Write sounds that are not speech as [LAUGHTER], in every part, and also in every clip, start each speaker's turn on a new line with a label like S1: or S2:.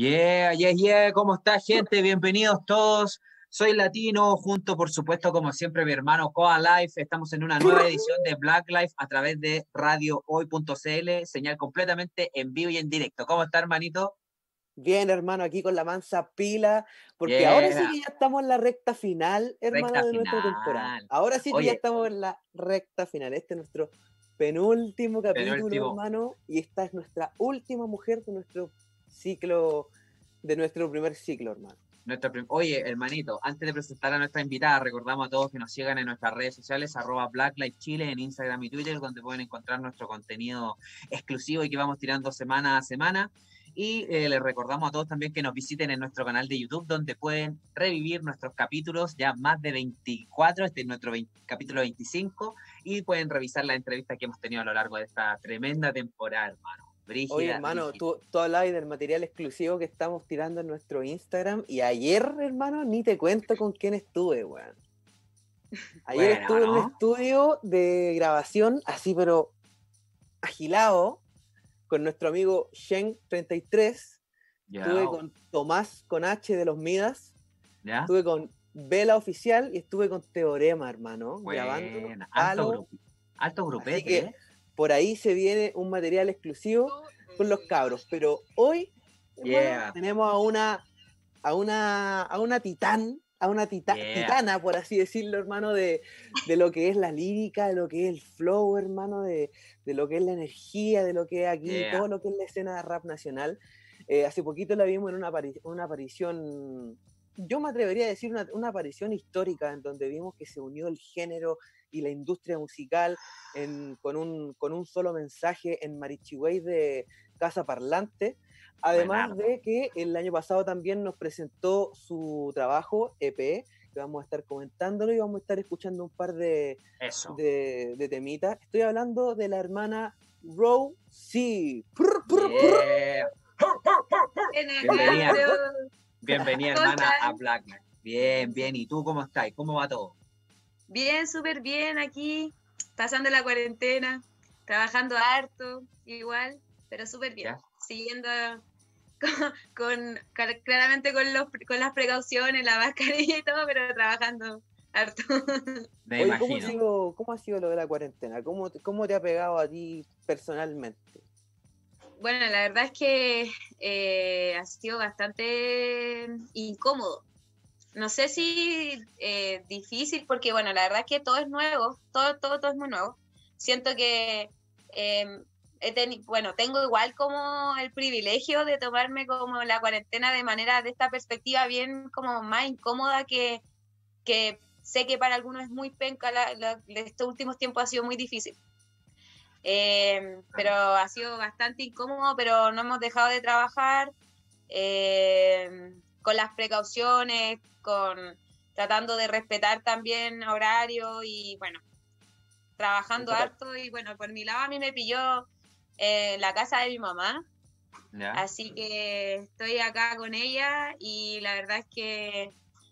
S1: Yeah, yeah, yeah, ¿cómo está gente? Bienvenidos todos. Soy Latino, junto por supuesto, como siempre, mi hermano Coa Life. Estamos en una nueva edición de Black Life a través de radiohoy.cl, señal completamente en vivo y en directo. ¿Cómo está, hermanito?
S2: Bien, hermano, aquí con la mansa pila, porque ahora sí que ya estamos en la recta final, hermano, de nuestra temporada. Ahora sí que ya estamos en la recta final. Este es nuestro penúltimo capítulo, hermano, y esta es nuestra última mujer de nuestro ciclo, de nuestro primer ciclo, hermano.
S1: Oye, hermanito, antes de presentar a nuestra invitada, recordamos a todos que nos sigan en nuestras redes sociales, arroba en Instagram y Twitter, donde pueden encontrar nuestro contenido exclusivo y que vamos tirando semana a semana. Y eh, les recordamos a todos también que nos visiten en nuestro canal de YouTube, donde pueden revivir nuestros capítulos, ya más de 24, este es nuestro capítulo 25, y pueden revisar la entrevista que hemos tenido a lo largo de esta tremenda temporada, hermano.
S2: Oye, hermano, tú, tú hablabas del material exclusivo que estamos tirando en nuestro Instagram y ayer, hermano, ni te cuento con quién estuve, weón. Ayer estuve en un estudio de grabación, así pero agilado, con nuestro amigo Shen33. Estuve con Tomás con H de los Midas. Estuve con Vela Oficial y estuve con Teorema, hermano. grabando.
S1: Alto, alto grupete, ¿eh?
S2: Por ahí se viene un material exclusivo con los cabros. Pero hoy tenemos a una, a una, a una titán, a una titana, por así decirlo, hermano, de, lo que es la lírica, de lo que es el flow, hermano, de, lo que es la energía, de lo que es aquí, todo lo que es la escena de rap nacional. Eh, hace poquito la vimos en una, una aparición, yo me atrevería a decir una, una aparición histórica, en donde vimos que se unió el género y la industria musical con, un, con un solo mensaje en Marichihuey de Casa Parlante. Además de que el año pasado también nos presentó su trabajo EP, que vamos a estar comentándolo y vamos a estar escuchando un par de, de, temitas. Estoy hablando de la hermana Rosie.
S1: Bienvenida, bienvenida hermana a Black. Bien, bien. ¿Y tú cómo estás? ¿Cómo va todo?
S3: Bien, súper bien aquí, pasando la cuarentena, trabajando harto, igual, pero súper bien. Siguiendo [LAUGHS] con, claramente con, los, con las precauciones, la mascarilla y todo, pero trabajando harto. [LAUGHS]
S2: ¿cómo, ha sido, ¿cómo, ha sido, lo de la cuarentena? ¿Cómo, ¿Cómo te ha pegado a ti personalmente?
S3: Bueno, la verdad es que eh, ha sido bastante incómodo no sé si eh, difícil, porque bueno, la verdad es que todo es nuevo, todo, todo, todo es muy nuevo. Siento que, em, bueno, tengo igual como el privilegio de tomarme como la cuarentena de manera, de esta perspectiva bien como más incómoda que, que sé que para algunos es muy penca, estos últimos tiempos ha sido muy difícil. Em, pero ha sido bastante incómodo, pero no hemos dejado de trabajar. Eh, con las precauciones, con tratando de respetar también horario y bueno, trabajando harto y bueno, por mi lado a mí me pilló en la casa de mi mamá. Así que estoy acá con ella y la verdad es que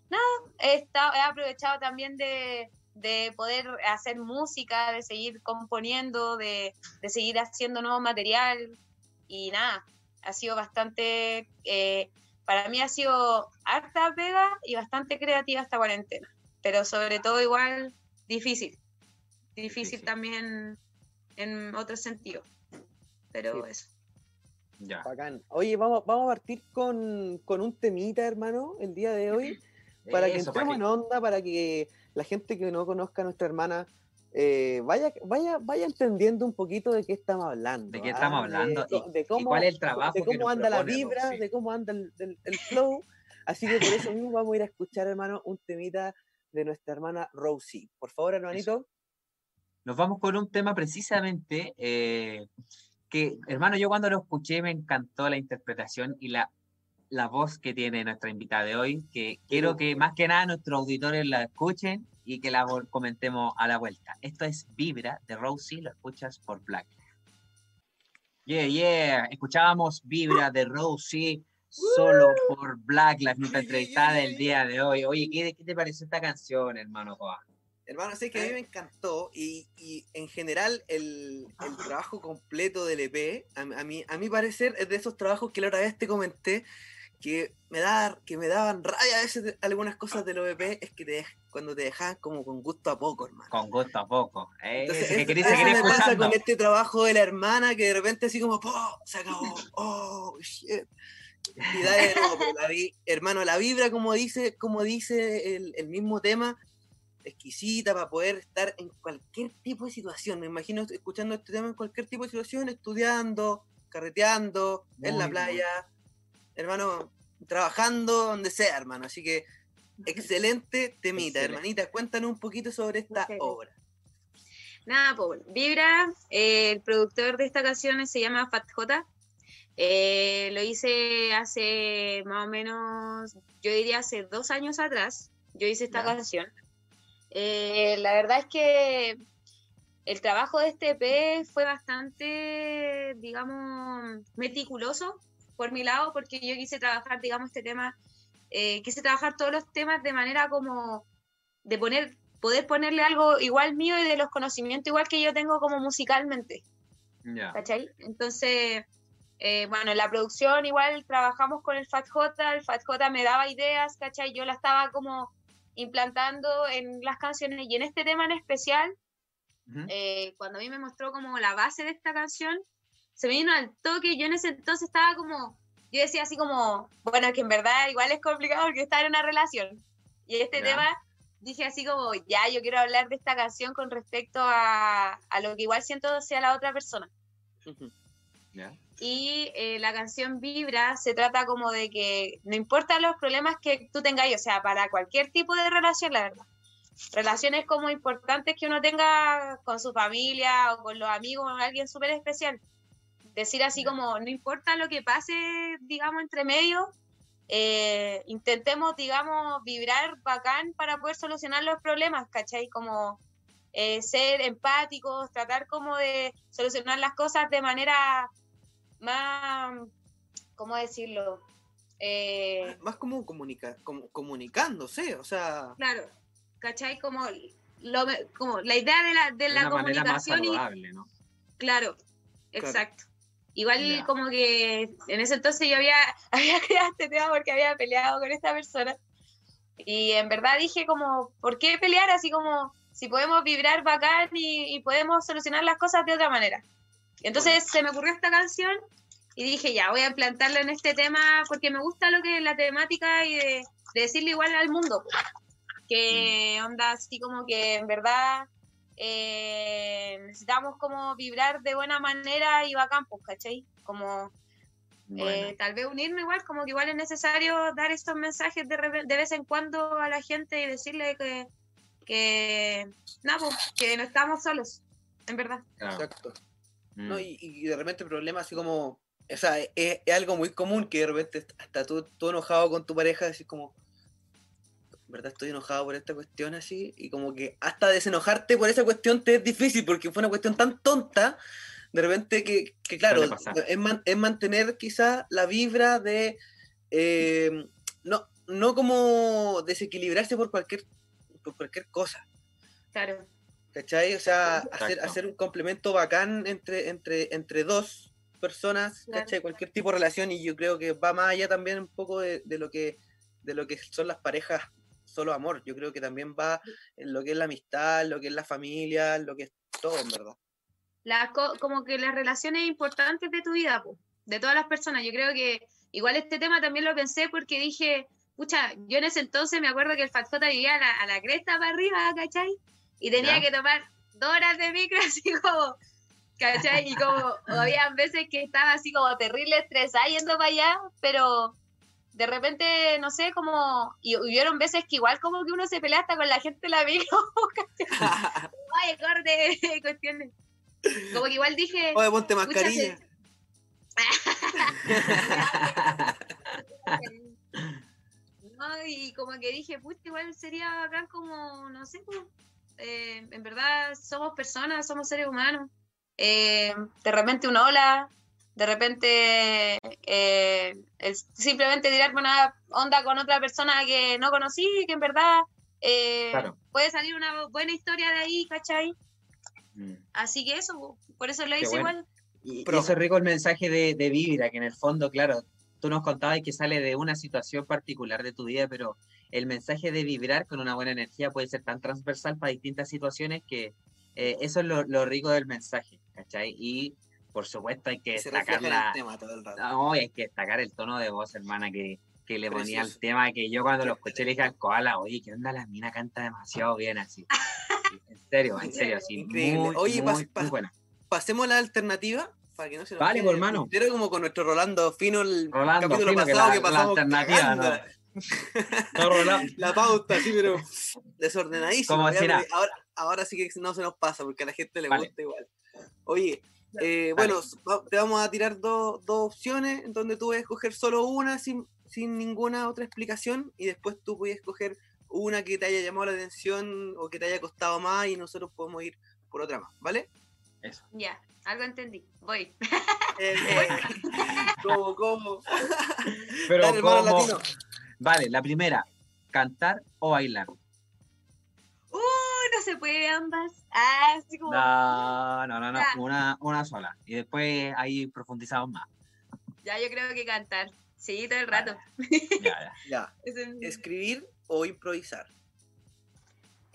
S3: nada, he, estado, he aprovechado también de, de poder hacer música, de seguir componiendo, de, de, seguir haciendo nuevo material. Y nada, ha sido bastante eh, para mí ha sido harta pega y bastante creativa esta cuarentena, pero sobre todo igual difícil, difícil, también en otro sentido, pero eso.
S2: Ya. Bacán. Oye, vamos, vamos a partir con, con, un temita, hermano, el día de hoy, para que entremos en onda, para que la gente que no conozca a nuestra hermana eh, vaya, vaya, vaya entendiendo un poquito de qué estamos hablando.
S1: De qué estamos ¿ah? hablando de, cómo, cuál es el trabajo.
S2: De cómo anda la vibra, de cómo anda el, flow. Así que por eso mismo vamos a ir a escuchar, hermano, un temita de nuestra hermana Rosie. Por favor, hermanito.
S1: Nos vamos con un tema precisamente eh, que, hermano, yo cuando lo escuché me encantó la interpretación y la, la voz que tiene nuestra invitada de hoy, que quiero que más que nada nuestros auditores la escuchen y que la comentemos a la vuelta. Esto es Vibra de Rosie, lo escuchas por Black. Yeah, yeah, escuchábamos Vibra de Rosie solo por Black, la nuestra entrevistada del día de hoy. Oye, ¿qué, ¿qué, te pareció esta canción, hermano Joa?
S2: Hermano, sé que a mí me encantó y, y en general el, el, trabajo completo del EP, a, a, mí, a mi parecer, es de esos trabajos que la otra vez te comenté que me, da, que me daban rabia a veces algunas cosas del OVP es que te cuando te dejaban como con gusto a poco, hermano.
S1: Con gusto a poco. Eh,
S2: Entonces, que me pasa con este trabajo de la hermana que de repente así como, Se acabó. ¡Oh, shit! Y da de nuevo, la hermano, la vibra, como dice, como dice el, el mismo tema, exquisita para poder estar en cualquier tipo de situación. Me imagino escuchando este tema en cualquier tipo de situación, estudiando, carreteando, en la playa, hermano, trabajando donde sea, hermano. Así que [LAUGHS] excelente temita, hermanita. Cuéntanos un poquito sobre esta obra.
S3: Nada, pues, Vibra, eh, el productor de esta canción se llama Fat J. Eh, lo hice hace más o menos, yo diría hace dos años atrás. Yo hice esta canción. Eh, la verdad es que el trabajo de este EP fue bastante, digamos, meticuloso por mi lado, porque yo quise trabajar, digamos, este tema, eh, quise trabajar todos los temas de manera como de poner, poder ponerle algo igual mío y de los conocimientos igual que yo tengo como musicalmente. ¿Cachai? Entonces, eh, bueno, en la producción igual trabajamos con el Fat J, el Fat J me daba ideas, ¿cachai? Yo la estaba como implantando en las canciones y en este tema en especial, eh, cuando a mí me mostró como la base de esta canción, se me vino al toque, yo en ese entonces estaba como, yo decía así como, bueno, que en verdad igual es complicado porque estar en una relación. Y este tema dije así como, ya, yo quiero hablar de esta canción con respecto a, a lo que igual siento hacia la otra persona. Y eh, la canción Vibra se trata como de que no importa los problemas que tú tengas, o sea, para cualquier tipo de relación, la verdad. Relaciones como importantes que uno tenga con su familia o con los amigos o con alguien súper especial. Decir así como, no importa lo que pase, digamos, entre medio, eh, intentemos, digamos, vibrar bacán para poder solucionar los problemas, ¿cachai? Como eh, ser empáticos, tratar como de solucionar las cosas de manera más, ¿cómo decirlo?
S2: Eh, más como, comunica, como comunicándose, o sea...
S3: Claro, ¿cachai? Como, lo, como la idea de la, de, la comunicación y... ¿no? Claro, exacto. Igual como que en ese entonces yo había, [LAUGHS] había creado este tema porque había peleado con esta persona. Y en verdad dije como, ¿por qué pelear así como si podemos vibrar bacán y, y podemos solucionar las cosas de otra manera? Entonces se me ocurrió esta canción y dije, ya, voy a implantarla en este tema porque me gusta lo que es la temática y de, decirle igual al mundo. Que mm. onda así como que en verdad eh, necesitamos como vibrar de buena manera y bacán, pues, ¿cachai? Como eh, tal vez unirnos igual, como que igual es necesario dar estos mensajes de, de vez en cuando a la gente y decirle que, que, pues, que no estamos solos, en verdad.
S2: Exacto. ¿no? Mm. Y, de repente problemas así como, o sea, es, algo muy común que de repente hasta tú, tú enojado con tu pareja, decís como, ¿verdad? Estoy enojado por esta cuestión así, y como que hasta desenojarte por esa cuestión te es difícil porque fue una cuestión tan tonta, de repente que, claro, es, mantener quizá la vibra de, eh, no, no como desequilibrarse por cualquier, por cualquier cosa.
S3: Claro.
S2: ¿Cachai? O sea, hacer, hacer, un complemento bacán entre, entre, entre dos personas, ¿cachai? Cualquier tipo de relación y yo creo que va más allá también un poco de, lo que de lo que son las parejas solo amor. Yo creo que también va en lo que es la amistad, lo que es la familia, lo que es todo, en verdad.
S3: La, como que las relaciones importantes de tu vida, de todas las personas. Yo creo que igual este tema también lo pensé porque dije, pucha, yo en ese entonces me acuerdo que el Fatfota vivía a la, a la cresta para arriba, ¿cachai? y tenía que tomar dos horas de micro [LAUGHS] así como, ¿cachai? Y como [LAUGHS] había veces que estaba así como terrible estresada yendo para allá, pero de repente, no sé, como, y hubieron veces que igual como que uno se pelea hasta con la gente de la micro, Ay, corte, [LAUGHS] cuestiones. Como que igual dije...
S2: Oye, ponte mascarilla. [LAUGHS]
S3: no, y como que dije, puta, igual sería bacán como, no sé, pues, eh, en verdad somos personas, somos seres humanos. Eh, de repente una ola, de repente eh, simplemente tirar una onda con otra persona que no conocí, que en verdad puede salir una buena historia de ahí, ¿cachai? Mm. Así que eso, por eso lo hice igual.
S1: Y, eso es rico el mensaje de, de Vibra, que en el fondo, claro, tú nos contabas que sale de una situación particular de tu vida, pero el mensaje de vibrar con una buena energía puede ser tan transversal para distintas situaciones que eh, eso es lo, rico del mensaje, ¿cachai? Y por supuesto hay que destacar la... No, hay que destacar el tono de voz, hermana, que, le ponía al tema, que yo cuando lo escuché le dije al koala, oye, ¿qué onda? La mina canta demasiado bien así. En serio, en serio, así. Muy, oye, muy,
S2: pasemos a la alternativa para que no se nos
S1: Vale, pues, hermano.
S2: Pero como con nuestro Rolando Fino el capítulo pasado que, pasamos la alternativa, no. [LAUGHS] la pauta, sí, pero desordenadísimo. ahora, ahora sí que no se nos pasa porque a la gente le gusta igual. Oye, eh, bueno, te vamos a tirar dos opciones en donde tú puedes escoger solo una sin, sin ninguna otra explicación y después tú puedes escoger una que te haya llamado la atención o que te haya costado más y nosotros podemos ir por otra más, ¿vale?
S3: Eso. Ya, algo entendí. Voy.
S2: Eh, [LAUGHS] eh, ¿Cómo, cómo?
S1: Pero Latino. Vale, la primera, cantar o bailar.
S3: Se puede ambas. Ah, así como...
S1: No, no, no, no. Una, una sola. Y después ahí profundizamos más.
S3: Ya, yo creo que cantar. Sí, todo el rato.
S2: Ya, ya. [LAUGHS] ¿Escribir o improvisar?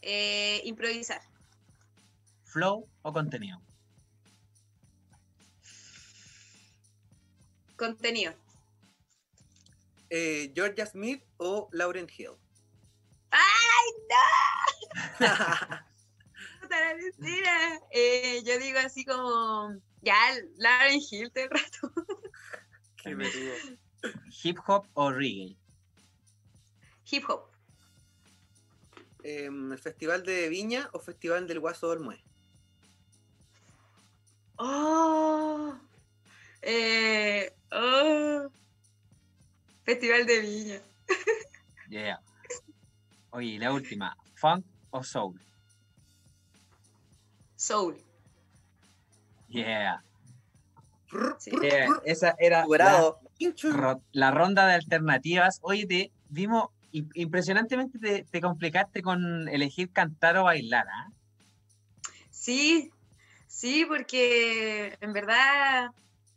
S3: Eh, improvisar.
S1: ¿Flow o contenido?
S3: Contenido.
S2: Eh, ¿Georgia Smith o Lauren Hill?
S3: ¡Ay, no! [LAUGHS] eh, yo digo así como, ya, Lauren Hill todo el rato. [LAUGHS]
S2: Qué.
S1: ¿Hip hop o reggae?
S3: Hip hop.
S2: Eh, ¿Festival de Viña o Festival del Guaso Olmué?
S3: Oh, eh, oh, Festival de Viña. [LAUGHS]
S1: Yeah. Oye, la última, ¿funk o soul?
S3: Soul.
S1: Yeah. esa era la, la, ronda de alternativas. Oye, te vimos impresionantemente te, te, complicaste con elegir cantar o bailar, ¿ah?
S3: Sí, sí, porque en verdad,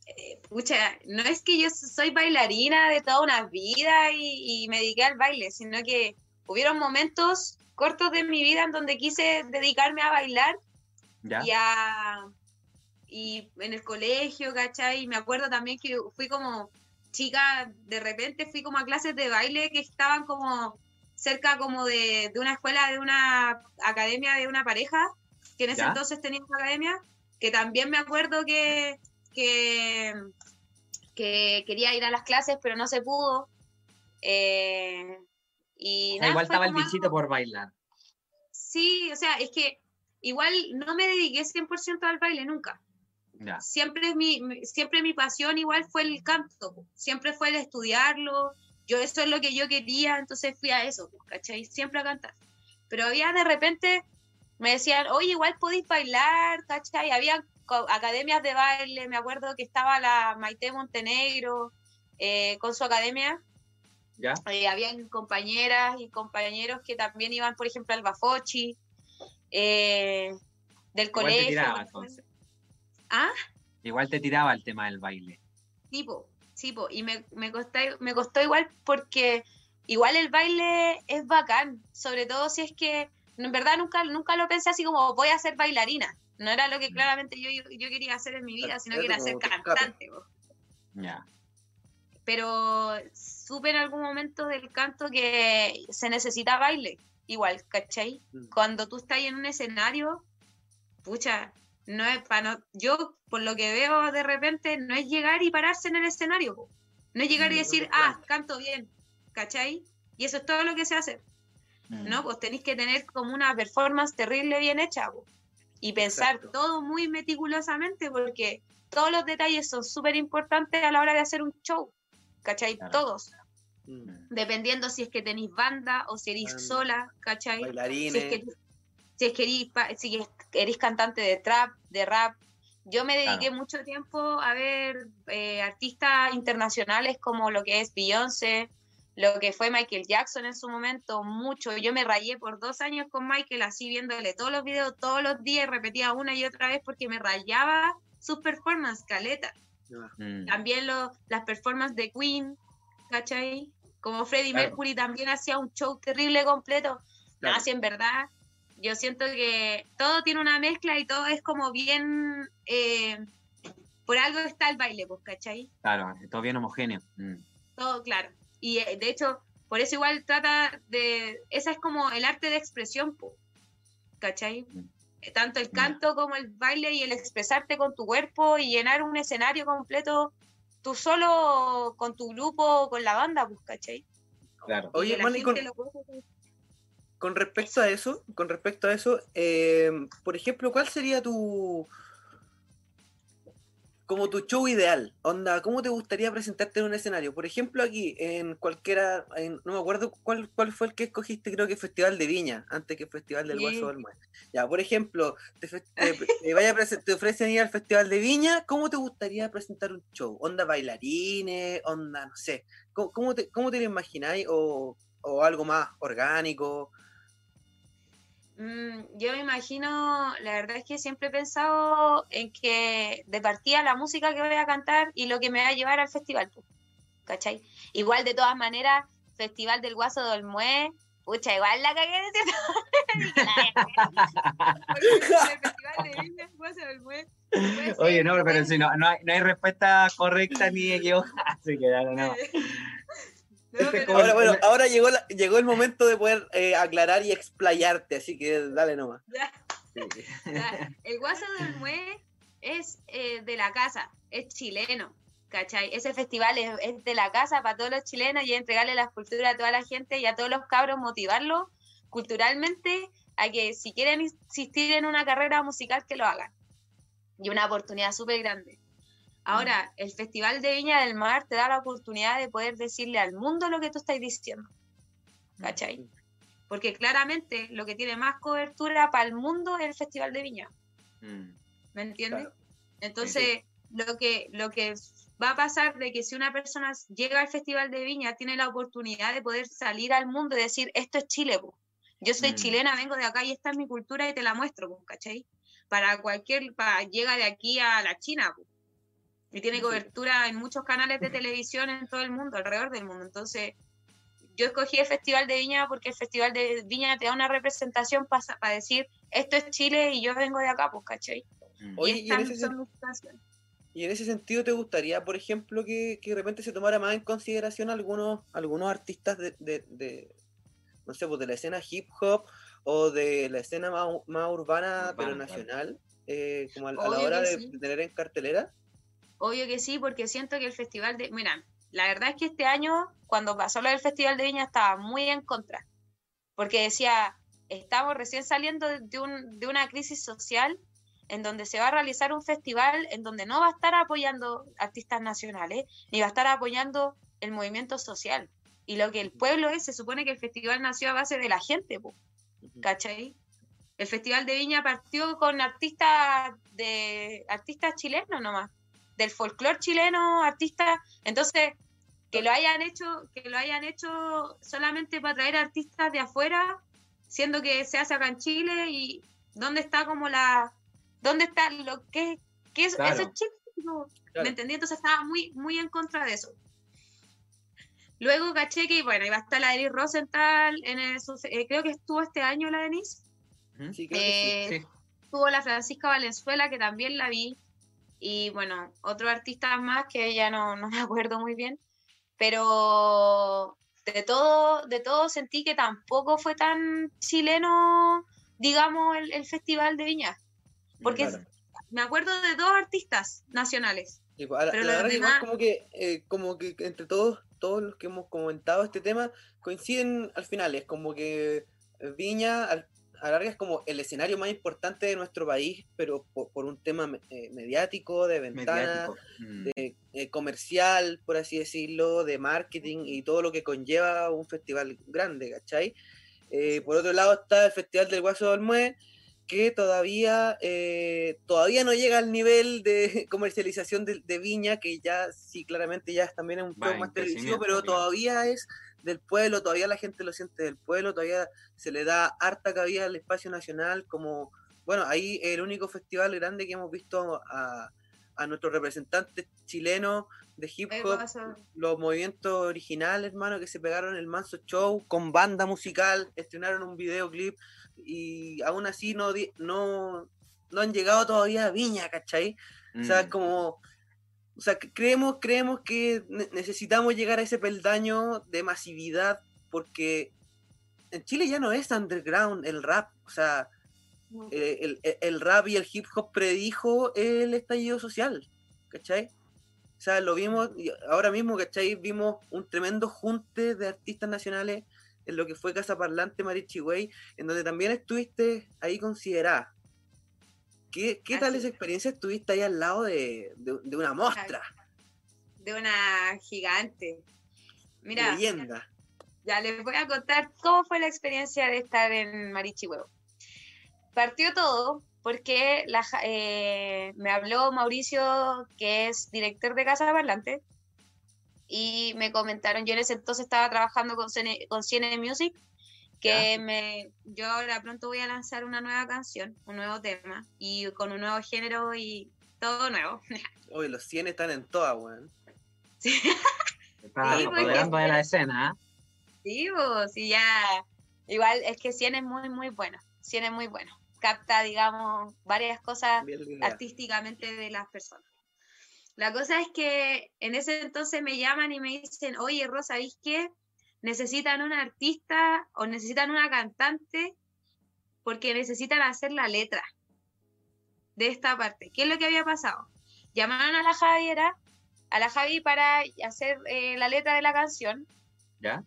S3: eh, pucha, no es que yo soy bailarina de toda una vida y, me dediqué al baile, sino que hubieron momentos cortos de mi vida en donde quise dedicarme a bailar y y en el colegio, ¿cachai? Y me acuerdo también que fui como chica, de repente fui como a clases de baile que estaban como cerca como de, una escuela, de una academia de una pareja, que en ese entonces tenía una academia, que también me acuerdo que, que, quería ir a las clases, pero no se pudo. Eh, y
S1: igual estaba el bichito por bailar.
S3: Sí, o sea, es que igual no me dediqué 100% al baile nunca. Siempre, mi, siempre mi pasión igual fue el canto, siempre fue el estudiarlo, yo eso es lo que yo quería, entonces fui a eso, ¿cachai? Siempre a cantar. Pero había de repente, me decían, oye, igual podéis bailar, ¿cachai? Había academias de baile, me acuerdo que estaba la Maite Montenegro eh, con su academia.
S1: ¿Ya?
S3: Eh, habían compañeras y compañeros que también iban, por ejemplo, al Bafochi, eh, del colegio. ¿Ah?
S1: Igual te tiraba el tema del baile.
S3: Tipo, tipo, y me, me, costó, me costó igual porque igual el baile es bacán, sobre todo si es que en verdad nunca, nunca lo pensé así como voy a ser bailarina. No era lo que mm. claramente yo, yo quería hacer en mi vida, sino que era ser cantante.
S1: Ya.
S3: Pero supe en algún momento del canto que se necesita baile, igual, ¿cachai? Mm. Cuando tú estás en un escenario, pucha, no es para yo por lo que veo de repente no es llegar y pararse en el escenario no es llegar y decir ah canto bien ¿cachai? y eso es todo lo que se hace mm. no pues tenéis que tener como una performance terrible bien hecha y pensar todo muy meticulosamente porque todos los detalles son súper importantes a la hora de hacer un show ¿cachai? todos mm. dependiendo si es que tenéis banda o si eres sola ¿cachai?
S2: Bailarines
S3: si es que eres, cantante de trap, de rap. Yo me dediqué mucho tiempo a ver eh, artistas internacionales como lo que es Beyoncé, lo que fue Michael Jackson en su momento, mucho. Yo me rayé por dos años con Michael, así viéndole todos los videos todos los días, repetía una y otra vez porque me rayaba sus performances, caleta. Mm. También lo, las performances de Queen, ¿cachai? Como Freddie Mercury también hacía un show terrible completo. Así en verdad, yo siento que todo tiene una mezcla y todo es como bien... Eh, por algo está el baile, pues, ¿cachai?
S1: Claro, todo bien homogéneo. Mm.
S3: Todo, claro. Y eh, de hecho, por eso igual trata de... Esa es como el arte de expresión, pues, ¿cachai? Mm. Eh, tanto el canto como el baile y el expresarte con tu cuerpo y llenar un escenario completo tú solo con tu grupo, con la banda, pues, ¿cachai?
S2: Claro. Oye, Mani, con, con, respecto a eso, con respecto a eso, eh, por ejemplo, ¿cuál sería tu, como tu show ideal. Onda, ¿cómo te gustaría presentarte en un escenario? Por ejemplo, aquí, en cualquiera, no me acuerdo cuál, cuál fue el que escogiste, creo que Festival de Viña, antes que Festival del Guaso del Ya, por ejemplo, te, vaya te ofrecen ir al Festival de Viña, ¿cómo te gustaría presentar un show? ¿Onda bailarines? ¿Onda, no sé? ¿Cómo, te, cómo te lo imagináis? ¿O, o algo más orgánico?
S3: Mm, yo me imagino, la verdad es que siempre he pensado en que de partida la música que voy a cantar y lo que me va a llevar al festival, ¿cachai? Igual de todas maneras, Festival del Guaso de Olmué, pucha, igual la cagué de [LAUGHS]
S1: Oye, no, pero si no, no, hay, no hay respuesta correcta ni equivocada, así que no, no. [LAUGHS]
S2: ahora, bueno, ahora llegó, llegó el momento de poder eh, aclarar y explayarte, así que dale nomás.
S3: El Guaso del Mue es eh, de la casa, es chileno, ¿cachai? Ese festival es, de la casa para todos los chilenos y entregarle la cultura a toda la gente y a todos los cabros, motivarlos culturalmente a que si quieren insistir en una carrera musical, que lo hagan. Y una oportunidad súper grande. Ahora, el Festival de Viña del Mar te da la oportunidad de poder decirle al mundo lo que tú estás diciendo. ¿Cachai? Porque claramente lo que tiene más cobertura para el mundo es el Festival de Viña. Mm. ¿Me entiendes? Entonces, lo que, lo que va a pasar de que si una persona llega al Festival de Viña, tiene la oportunidad de poder salir al mundo y decir, esto es Chile, yo soy mm. chilena, vengo de acá y esta es mi cultura y te la muestro, ¿cachai? Para cualquier, para, llega de aquí a la China, y tiene cobertura en muchos canales de televisión en todo el mundo, alrededor del mundo. Entonces, yo escogí el Festival de Viña porque el Festival de Viña te da una representación para decir, esto es Chile y yo vengo de acá, pues, ¿cachai?
S2: Mm. y, en ese y, en ese sentido, ¿te gustaría, por ejemplo, que, de repente se tomara más en consideración algunos, algunos artistas de, de, no sé, pues de la escena hip hop o de la escena más, urbana, pero nacional, eh, como a, la hora de tener en cartelera?
S3: Obvio que sí, porque siento que el festival de... Mira, la verdad es que este año, cuando pasó lo del Festival de Viña, estaba muy en contra, porque decía, estamos recién saliendo de, un, de una crisis social en donde se va a realizar un festival en donde no va a estar apoyando artistas nacionales, ni va a estar apoyando el movimiento social. Y lo que el pueblo es, se supone que el festival nació a base de la gente, ¿cachai? El Festival de Viña partió con artistas de artistas chilenos nomás del folclore chileno, artistas, entonces que lo hayan hecho, que lo hayan hecho solamente para traer artistas de afuera, siendo que se hace acá en Chile y dónde está como la, dónde está lo que, que es, eso es Chile, ¿me entendí? Entonces estaba muy, muy en contra de eso. Luego caché que, bueno, iba a estar la Denise Rosenthal, en el, eh, creo que estuvo este año la Denise. Sí, creo que sí. Eh, estuvo la Francisca Valenzuela, que también la vi y bueno, otro artista más que ya no, no me [LAUGHS] acuerdo muy bien, pero de todo, de todo sentí que tampoco fue tan chileno, digamos, el, Festival de Viña, porque me acuerdo de dos artistas nacionales.
S2: pero la verdad como que, eh, como que entre todos, todos los que hemos comentado este tema coinciden al final, es como que Viña a larga es como el escenario más importante de nuestro país, pero por, un tema eh, mediático, de ventana, mm. de eh, comercial, por así decirlo, de marketing y todo lo que conlleva un festival grande, ¿cachai? Eh, por otro lado está el Festival del Guaso del Mue, que todavía, todavía no llega al nivel de [LAUGHS] comercialización de, Viña, que ya sí, claramente ya es también un poco más televisivo, pero todavía es del pueblo, todavía la gente lo siente del pueblo, todavía se le da harta cabida al espacio nacional, como, bueno, ahí el único festival grande que hemos visto a, a nuestros representantes chilenos de hip hop, los movimientos originales, hermano, que se pegaron el Manso Show con banda musical, estrenaron un videoclip y aún así no, no, no han llegado todavía a Viña, ¿cachai? O sea, mm. como o sea, creemos, creemos que necesitamos llegar a ese peldaño de masividad porque en Chile ya no es underground el rap. O sea, eh, el, rap y el hip hop predijo el estallido social. ¿Cachai? O sea, lo vimos, ahora mismo, ¿cachai? Vimos un tremendo junte de artistas nacionales en lo que fue Casa Parlante Marichi Way, en donde también estuviste ahí considerada. ¿Qué, tal esa experiencia? Estuviste ahí al lado de, una mostra.
S3: De una gigante. Mira.
S2: Leyenda.
S3: Ya les voy a contar cómo fue la experiencia de estar en Marichihuevo. Partió todo porque eh, me habló Mauricio, que es director de Casa Parlante, y me comentaron, yo en ese entonces estaba trabajando con, con Cine Music, que me, yo ahora pronto voy a lanzar una nueva canción, un nuevo tema, y con un nuevo género y todo nuevo. [LAUGHS]
S2: Uy, los 100 están en toda, weón.
S1: Sí. Está sí, de la escena.
S3: ¿eh? Sí, pues, sí, ya. Igual es que 100 es muy, muy bueno. 100 es muy bueno. Capta, digamos, varias cosas artísticamente de las personas. La cosa es que en ese entonces me llaman y me dicen, oye, Rosa, ¿viste qué? Necesitan un artista o necesitan una cantante porque necesitan hacer la letra de esta parte. ¿Qué es lo que había pasado? Llamaron a la Javiera, a la Javi para hacer eh, la letra de la canción.
S1: ¿Ya?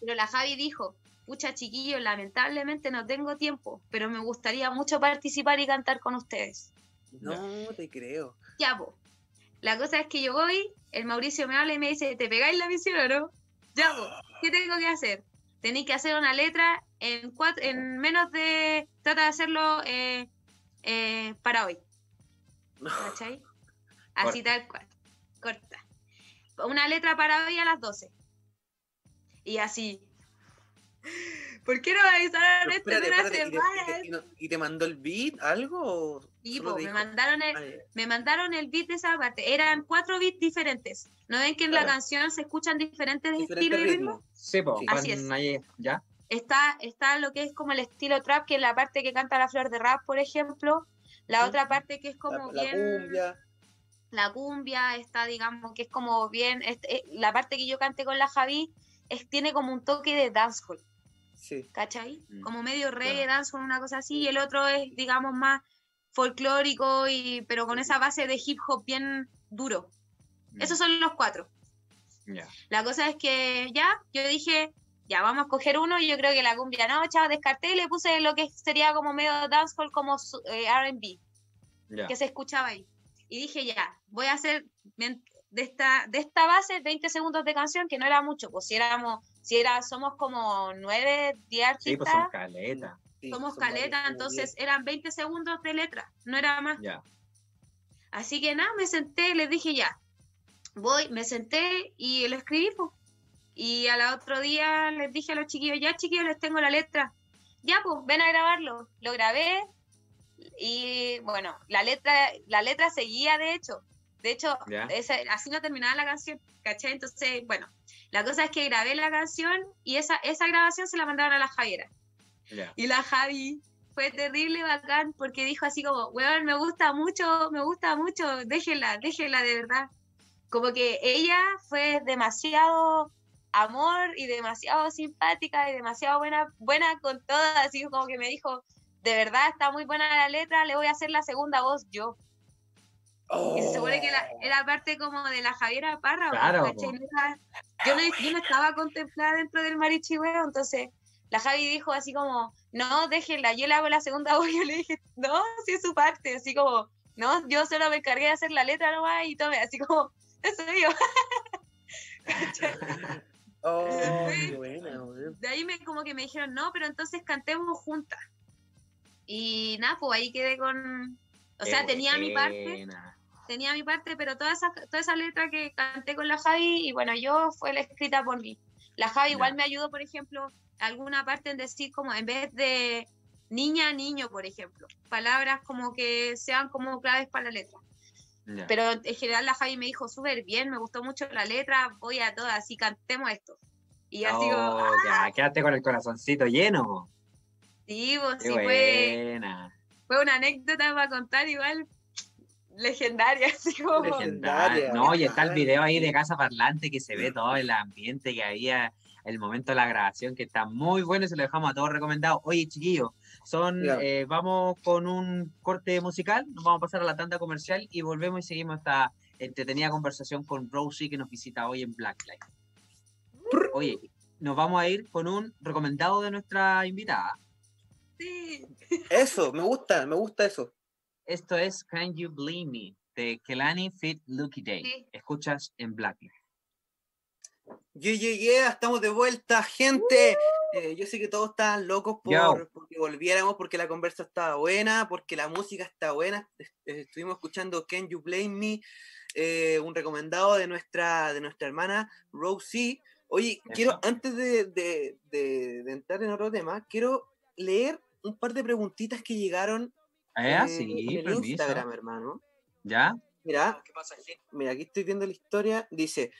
S3: Pero la Javi dijo, pucha chiquillo, lamentablemente no tengo tiempo, pero me gustaría mucho participar y cantar con ustedes.
S2: No, te creo.
S3: Ya, po. La cosa es que yo voy, el Mauricio me habla y me dice, ¿te pegáis la misión o no? Ya, ¿qué tengo que hacer? Tenéis que hacer una letra en, cuatro, en menos de... Trata de hacerlo eh, eh, para hoy. ¿Cachai? [LAUGHS] Así tal cual. Corta. Una letra para hoy a las 12. Y así. ¿Por qué no avisaron esto una
S2: semana? ¿Y te mandó el beat, algo?
S3: Sí, me mandaron, el, me mandaron el beat de esa parte. Eran cuatro beats diferentes. ¿No ven que en la canción se escuchan diferentes, estilos y ritmos?
S1: Sí, pues, Así es. ¿ya?
S3: Está, está lo que es como el estilo trap, que es la parte que canta la flor de rap, por ejemplo. La otra parte que es como bien... La cumbia. La cumbia está, digamos, que es como bien... Eh, la parte que yo cante con la Javi es, tiene como un toque de dancehall. Sí. ¿Cachai? Mm. Como medio reggae, dancehall, una cosa así. Y el otro es, digamos, más folclórico, y, pero con esa base de hip hop bien duro. Mm. Esos son los cuatro. La cosa es que ya, yo dije, ya vamos a escoger uno, y yo creo que la cumbia no, chao, descarté y le puse lo que sería como medio dancehall, como eh, RB, que se escuchaba ahí. Y dije, ya, voy a hacer de esta, de esta base 20 segundos de canción, que no era mucho, pues si éramos, si era, somos como 9, 10 artistas. Sí, pues son
S1: caleta
S3: somos caleta, entonces eran 20 segundos de letra, no era más. Así que nada, me senté, les dije ya, voy, me senté y lo escribí. Y al otro día les dije a los chiquillos, ya chiquillos, les tengo la letra. Ya, pues, ven a grabarlo. Lo grabé y bueno, la letra, la letra seguía de hecho. De hecho, así no terminaba la canción, ¿caché? Entonces, bueno, la cosa es que grabé la canción y esa, esa grabación se la mandaron a la Javiera. Y la Javi fue terrible bacán porque dijo así como, weón, me gusta mucho, me gusta mucho, déjela, déjela de verdad. Como que ella fue demasiado amor y demasiado simpática y demasiado buena, buena con todas, así como que me dijo, de verdad está muy buena la letra, le voy a hacer la segunda voz yo. Y se supone que era parte como de la Javiera Parra,
S1: claro,
S3: yo, no, yo no estaba contemplada dentro del marichihueo, entonces la Javi dijo así como, no, déjenla, yo le hago la segunda voz, [LAUGHS] yo le dije, no, sí es su parte, así como, no, yo solo me encargué de hacer la letra nomás y tome, así como, eso yo. [LAUGHS]
S2: oh, [LAUGHS] buena,
S3: de ahí me como que me dijeron, no, pero entonces cantemos juntas. Y nada, pues ahí quedé con, o sea, tenía mi parte, tenía mi parte, pero toda esa, toda esa letra que canté con la Javi, y bueno, yo fue la escrita por mí. La Javi igual me ayudó, por ejemplo, alguna parte en decir como en vez de niña, niño, por ejemplo, palabras como que sean como claves para la letra. Pero en general la Javi me dijo súper bien, me gustó mucho la letra, voy a todas, así cantemos esto. Y así como.
S1: Oh, ya, quédate con el corazoncito lleno.
S3: Sí, pues sí, fue, fue una anécdota para contar igual legendaria, [LAUGHS] así como.
S1: Legendaria. No, y está el video ahí de Casa Parlante que se ve todo el ambiente que había, el momento de la grabación, que está muy bueno y se lo dejamos a todos recomendados. Oye, chiquillos, son, eh, vamos con un corte musical, nos vamos a pasar a la tanda comercial y volvemos y seguimos esta entretenida conversación con Rosie que nos visita hoy en Blacklight. Oye, nos vamos a ir con un recomendado de nuestra invitada.
S3: Sí.
S2: Eso, me gusta, me gusta eso.
S1: Esto es Can You Blame Me de Kelani Fit Lucky Day. Escuchas en Blacklight.
S2: Yeah, yeah, yeah, estamos de vuelta, gente. Eh, yo sé que todos están locos por porque volviéramos, porque la conversa estaba buena, porque la música está buena. Estuvimos escuchando Can You Blame Me, eh, un recomendado de nuestra, de nuestra hermana Rosie. Oye, quiero, antes de, entrar en otro tema, quiero leer un par de preguntitas que llegaron
S1: ah, sí,
S2: en el Instagram, hermano.
S1: ¿Ya?
S2: Mira, mira, aquí estoy viendo la historia. Dice,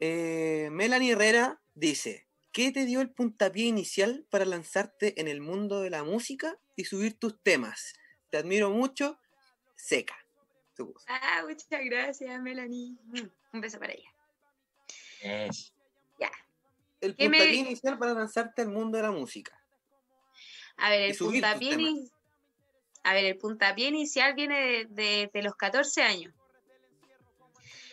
S2: eh, Melanie Herrera dice, ¿qué te dio el puntapié inicial para lanzarte en el mundo de la música y subir tus temas? Te admiro mucho, seca.
S3: Ah, muchas gracias, Melanie. Mm, un beso para ella. Ya.
S2: El puntapié inicial para lanzarte al mundo de la música.
S3: A ver, el puntapié, a ver, el puntapié inicial viene de, los 14 años.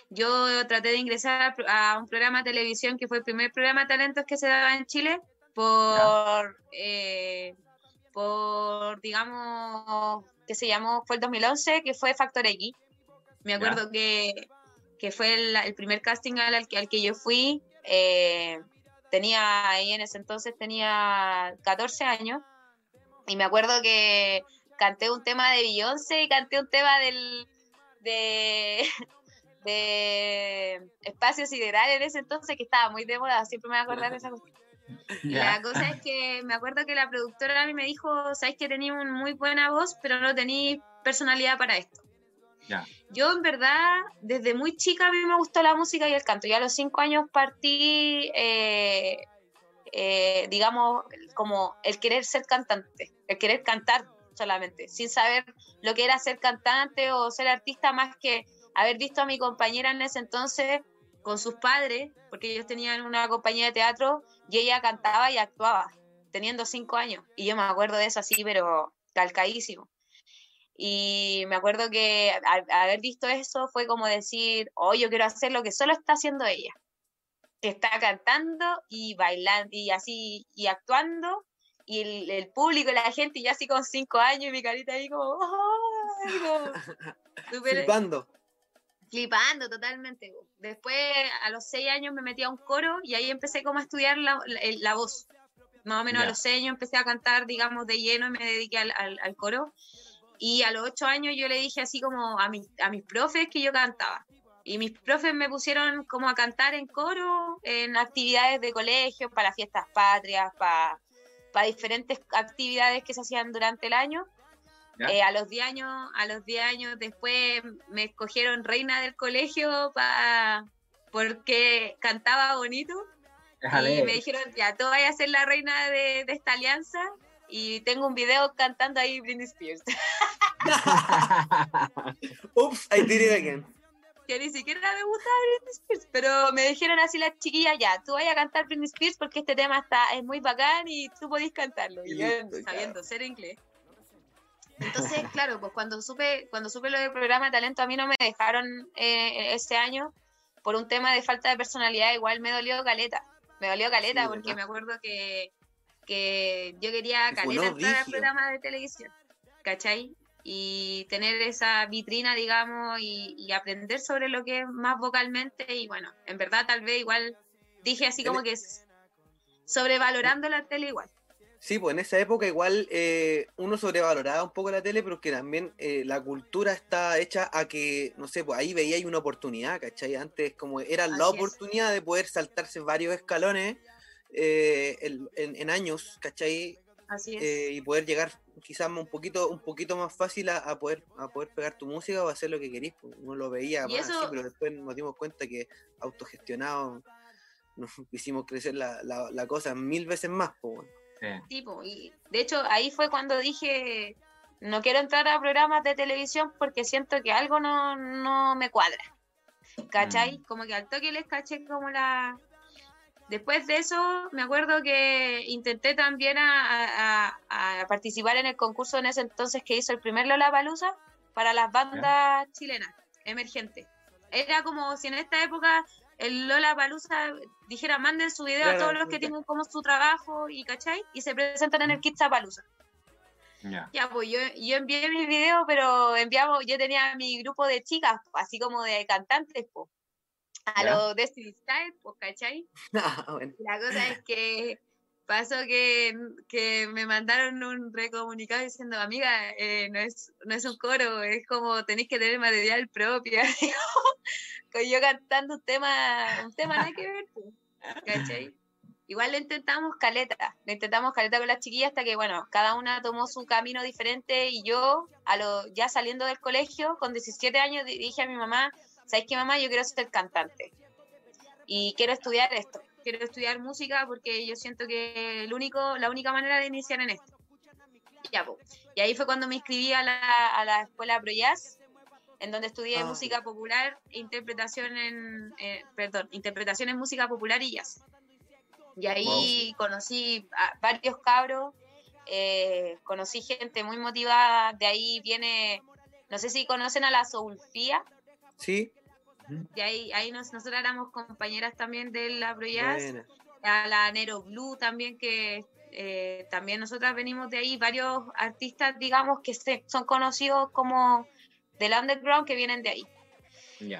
S3: Yo traté de ingresar a un programa de televisión que fue el primer programa de talentos que se daba en Chile por, eh, por digamos, que se llamó, fue el 2011, que fue Factor X. Me acuerdo que, fue el, primer casting al, que, al que yo fui. Eh, tenía ahí en ese entonces, tenía 14 años. Y me acuerdo que canté un tema de Beyoncé y canté un tema del, de, [LAUGHS] de Espacio Sideral en ese entonces, que estaba muy de moda, siempre me voy a acordar de esa cosa. La cosa es que me acuerdo que la productora a mí me dijo, sabes que tenía una muy buena voz, pero no tenía personalidad para esto. Yo en verdad, desde muy chica a mí me gustó la música y el canto. Ya a los cinco años partí, eh, eh, digamos, como el querer ser cantante, el querer cantar solamente, sin saber lo que era ser cantante o ser artista más que haber visto a mi compañera en ese entonces con sus padres, porque ellos tenían una compañía de teatro y ella cantaba y actuaba, teniendo cinco años. Y yo me acuerdo de eso así, pero calcadísimo. Y me acuerdo que haber visto eso fue como decir, oh, yo quiero hacer lo que solo está haciendo ella, que está cantando y bailando y así, y actuando, y el, el público, la gente, ya así con cinco años y mi carita ahí como, oh, [LAUGHS]
S2: flipando.
S3: Flipando totalmente. Después, a los seis años me metí a un coro y ahí empecé como a estudiar la, la, voz. Más o menos a los seis años empecé a cantar, digamos, de lleno y me dediqué al, al, al coro y a los ocho años yo le dije así como a mis, a mis profes que yo cantaba. Y mis profes me pusieron como a cantar en coro, en actividades de colegio, para fiestas patrias, para, para diferentes actividades que se hacían durante el año. Eh, a los 10 años, a los 10 años después me escogieron reina del colegio para porque cantaba bonito. Y me dijeron, ya, tú vas a ser la reina de, de esta alianza y tengo un video cantando ahí Britney Spears. [LAUGHS]
S2: Ups, I did it again.
S3: Que ni siquiera me gustaba Britney Spears, pero me dijeron así las chiquillas, ya, tú vayas a cantar Britney Spears porque este tema está es muy bacán y tú podés cantarlo. Y, yo, sabiendo ser inglés. Entonces, claro, pues cuando supe, cuando supe lo del programa de talento, a mí no me dejaron eh, ese año por un tema de falta de personalidad, igual me dolió caleta. Me dolió caleta porque me acuerdo que que yo quería caleta entrar al programa de televisión, ¿cachai? Y tener esa vitrina, digamos, y, aprender sobre lo que es más vocalmente. Y bueno, en verdad, tal vez igual dije así como que es sobrevalorando la tele igual.
S2: Sí, pues en esa época igual eh, uno sobrevaloraba un poco la tele, pero que también eh, la cultura está hecha a que, no sé, pues ahí veía una oportunidad, ¿cachai? Antes como era la oportunidad de poder saltarse varios escalones eh, en, años, ¿cachai?
S3: Así
S2: es. Eh, y poder llegar quizás un poquito, un poquito más fácil a, poder, a poder pegar tu música o hacer lo que querís. Pues. Uno lo veía más así, pero después nos dimos cuenta que autogestionado [LAUGHS] nos hicimos crecer la, la, cosa mil veces más. Pues,
S3: Tipo, y de hecho ahí fue cuando dije, no quiero entrar a programas de televisión porque siento que algo no, no me cuadra. ¿Cachai? Mm. Como que al toque les caché como la... Después de eso, me acuerdo que intenté también a, participar en el concurso en ese entonces que hizo el primer Lola Palusa para las bandas chilenas emergentes. Era como si en esta época el Lola Palusa dijera manden su video a todos los que tienen como su trabajo y ¿cachai? Y se presentan en el Palusa. Ya, pues yo, yo envié mi video, pero enviamos, yo tenía mi grupo de chicas, así como de cantantes, pues, a los Destiny Style, pues, ¿cachai? [LAUGHS] Ah, La cosa es que pasó que, que, me mandaron un recomunicado diciendo, amiga, eh, no, es, no es un coro, es como tenéis que tener material propio. [LAUGHS] yo cantando un tema, un tema nada que ver, ¿cachai? igual le intentamos caleta, le intentamos caleta con las chiquillas hasta que, bueno, cada una tomó su camino diferente y yo, a lo, ya saliendo del colegio, con 17 años, dije a mi mamá, ¿sabes qué, mamá? Yo quiero ser cantante y quiero estudiar esto, quiero estudiar música porque yo siento que el único, la única manera de iniciar en esto. Y ahí fue cuando me inscribí a la, a la escuela Pro Jazz, en donde estudié ah, música popular, interpretación en, eh, perdón, interpretación en música popular y jazz. Y ahí conocí a varios cabros, eh, conocí gente muy motivada, de ahí viene, no sé si conocen a la Soulfía.
S2: Sí.
S3: Y ahí, ahí nosotros éramos compañeras también de la Proyas, a la Nero Blue también, que eh, también nosotras venimos de ahí, varios artistas, digamos, que son conocidos como del underground que vienen de ahí.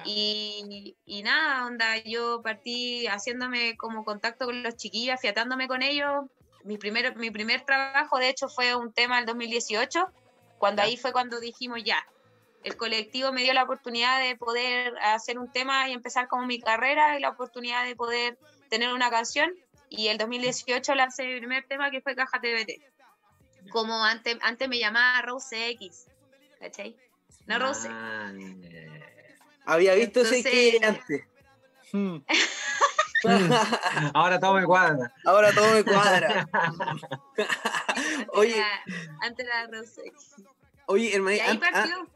S3: Y, y, nada, onda, yo partí haciéndome como contacto con los chiquillos, afiatándome con ellos. Mi primer, mi primer trabajo, de hecho, fue un tema del 2018, cuando ahí fue cuando dijimos ya, el colectivo me dio la oportunidad de poder hacer un tema y empezar como mi carrera y la oportunidad de poder tener una canción. Y el 2018 lancé mi primer tema que fue Caja TVT. Como antes, antes me llamaba Rose X, ¿cachai? No Rose. Ah,
S2: había visto ese que antes. Hmm. [LAUGHS]
S1: Ahora todo me cuadra.
S2: Ahora todo me cuadra. [LAUGHS]
S3: Oye. Antes la Rose.
S2: Oye, hermano.
S3: Ahí partió.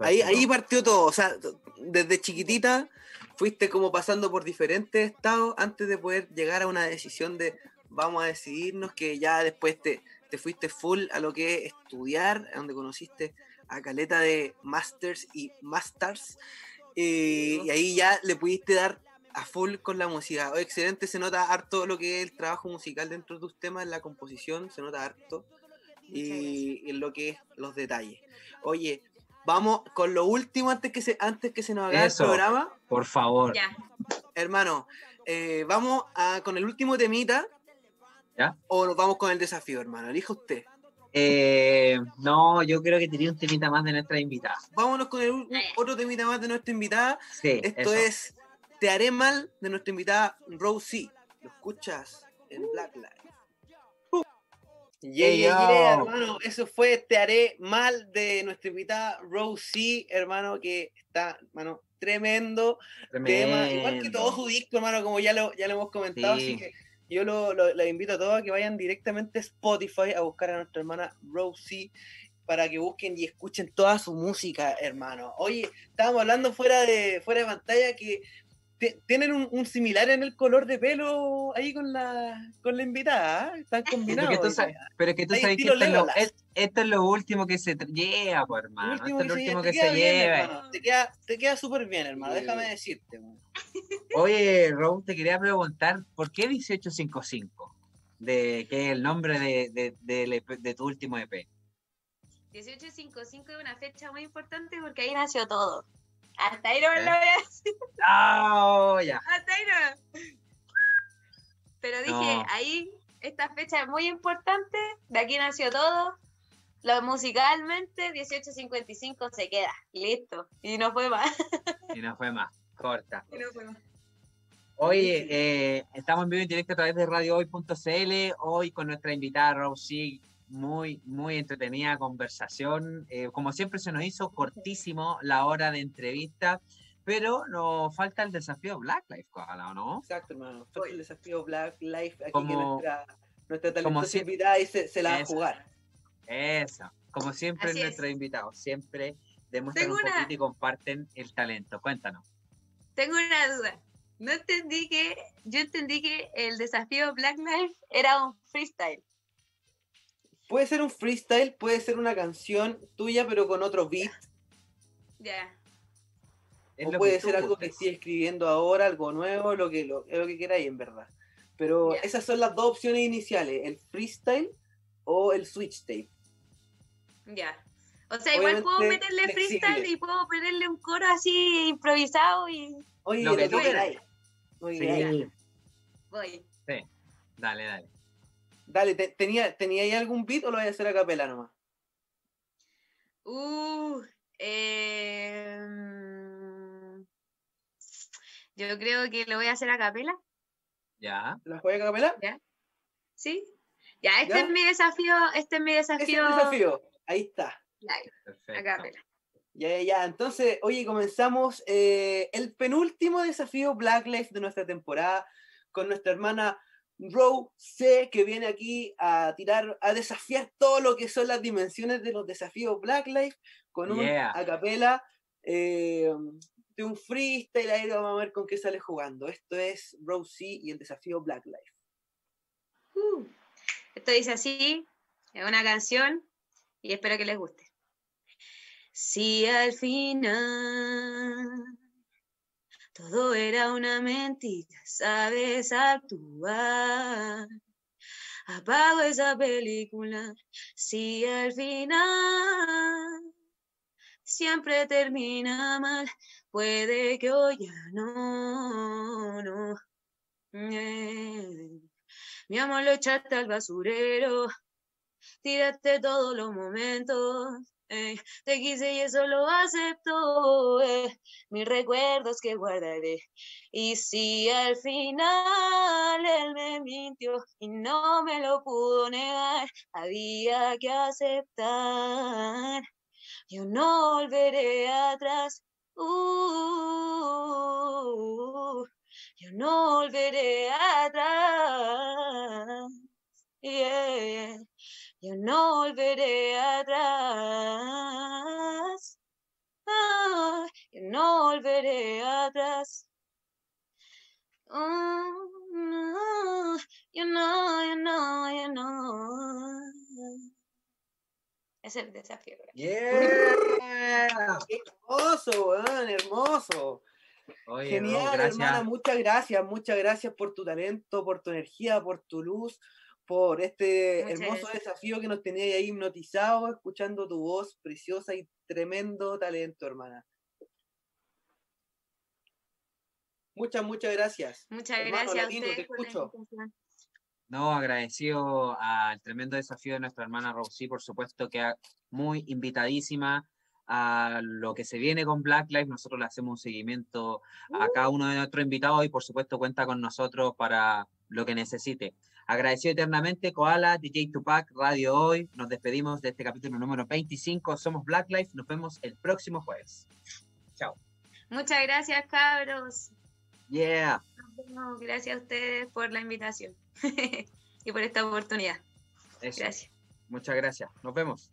S2: Ahí, ahí partió todo. O sea, desde chiquitita fuiste como pasando por diferentes estados antes de poder llegar a una decisión de vamos a decidirnos que ya después te, te fuiste full a lo que es estudiar, donde conociste a caleta de Masters y Masters. Eh, y ahí ya le pudiste dar a full con la música. Oh, excelente, se nota harto lo que es el trabajo musical dentro de tus temas, la composición, se nota harto. Y en lo que es los detalles. Oye, vamos con lo último antes que se, antes que se nos haga el programa.
S1: Por favor.
S2: Hermano, eh, vamos a, con el último temita. ¿Ya? O nos vamos con el desafío, hermano. Elija usted.
S1: Eh, no, yo creo que tenía un temita más de nuestra invitada.
S2: Vámonos con el otro temita más de nuestra invitada. Esto es Te haré mal de nuestra invitada Rosie. Lo escuchas en Black Light. Yeah, yeah, hermano. Eso fue Te haré mal de nuestra invitada Rosie, hermano, que está, hermano, tremendo, tema. Igual que todo su disco, hermano, como ya lo, ya lo hemos comentado. Así que yo lo, les invito a todos a que vayan directamente a Spotify a buscar a nuestra hermana Rosie para que busquen y escuchen toda su música, hermano. Oye, estábamos hablando fuera de, fuera de pantalla que tienen un, similar en el color de pelo ahí con la, con la invitada, ¿eh? están combinados.
S1: Pero es que tú sabes que esto es, lo, último que se lleva, pues, hermano. Esto es lo último que se lleva.
S2: Te queda, te queda súper bien, hermano, déjame decirte.
S1: Oye, Raúl, te quería preguntar, ¿por qué 1855? De, que es el nombre de, de, de, de tu último EP.
S3: 1855 es una fecha muy importante porque ahí nació todo. Hasta ahí no me lo voy a decir.
S1: Oh, ya.
S3: Hasta ahí no. Pero dije, ahí, esta fecha es muy importante, de aquí nació todo. Lo musicalmente, 1855 se queda, listo. Y no fue más.
S1: Y no fue más, corta. Y no fue más. Oye, eh, estamos en vivo en directo a través de radiohoy.cl, hoy con nuestra invitada Rosie muy, muy entretenida conversación. Eh, como siempre se nos hizo cortísimo la hora de entrevista, pero nos falta el desafío Black Life,
S2: ¿no? Exacto, hermano. Falta el desafío Black Life aquí que nuestra, nuestra talentosa invitada y se, la va a jugar.
S1: Eso. Como siempre, nuestros invitados siempre demuestran un poquito y comparten el talento. Cuéntanos.
S3: Tengo una duda. No entendí que, yo entendí que el desafío Black Life era un freestyle.
S2: Puede ser un freestyle, puede ser una canción tuya, pero con otro beat.
S3: Ya.
S2: O puede ser algo que estés escribiendo ahora, algo nuevo, lo que, lo, que queráis, en verdad. Pero esas son las dos opciones iniciales, el freestyle o el switch tape.
S3: Ya. O sea, igual puedo meterle freestyle y puedo ponerle un coro así improvisado y.
S2: Oye, lo que tú queráis.
S1: Sí. Voy. Sí. Dale, dale.
S2: Dale, ¿tenía, ¿tenía ahí algún beat o lo voy a hacer a capela nomás?
S3: Uh, eh, yo creo que lo voy a hacer a capela.
S1: ¿Ya?
S2: ¿Lo voy a capela?
S3: ¿Ya? ¿Sí? Ya, este es mi desafío, este es mi desafío.
S2: Este desafío, ahí está.
S3: Perfecto. A capela.
S2: Ya, ya, ya. Entonces, oye, comenzamos eh, el penúltimo desafío Black Life de nuestra temporada con nuestra hermana Row C, que viene aquí a tirar, a desafiar todo lo que son las dimensiones de los desafíos Black Life con un acapela eh, de un freestyle. Ahí vamos a ver con qué sale jugando. Esto es Row C y el desafío Black Life.
S3: Uh, esto dice así: es una canción y espero que les guste. Si al final todo era una mentira, sabes actuar. Apago esa película. Si al final siempre termina mal, puede que hoy ya no, no. Mi amor lo echaste al basurero, tiraste todos los momentos eh, te quise y eso lo acepto. Eh, mis recuerdos que guardaré. Y si al final él me mintió y no me lo pudo negar, había que aceptar. Yo no volveré atrás. Uh, yo no volveré atrás. Yeah yo no volveré atrás. Ah, yo no volveré atrás. Oh, no, yo no, yo no, yo no. Es el desafío.
S2: Yeah. hermoso, weón, hermoso. Genial, hermana, muchas gracias, muchas gracias por tu talento, por tu energía, por tu luz, por este hermoso desafío que nos tenías ahí hipnotizado, escuchando tu voz preciosa y tremendo talento, hermana. Muchas, muchas gracias.
S3: Muchas gracias te
S1: escucho. No, agradecido al tremendo desafío de nuestra hermana Rosy, por supuesto que muy invitadísima a lo que se viene con Black Lives. Nosotros le hacemos un seguimiento a cada uno de nuestros invitados y por supuesto cuenta con nosotros para lo que necesite. Agradecido eternamente, Koala, DJ Tupac, Radio Hoy. Nos despedimos de este capítulo número 25. Somos Black Life. Nos vemos el próximo jueves. Chao.
S3: Muchas gracias, cabros.
S1: Yeah.
S3: Gracias a ustedes por la invitación [LAUGHS] y por esta oportunidad. Gracias.
S1: Muchas gracias. Nos vemos.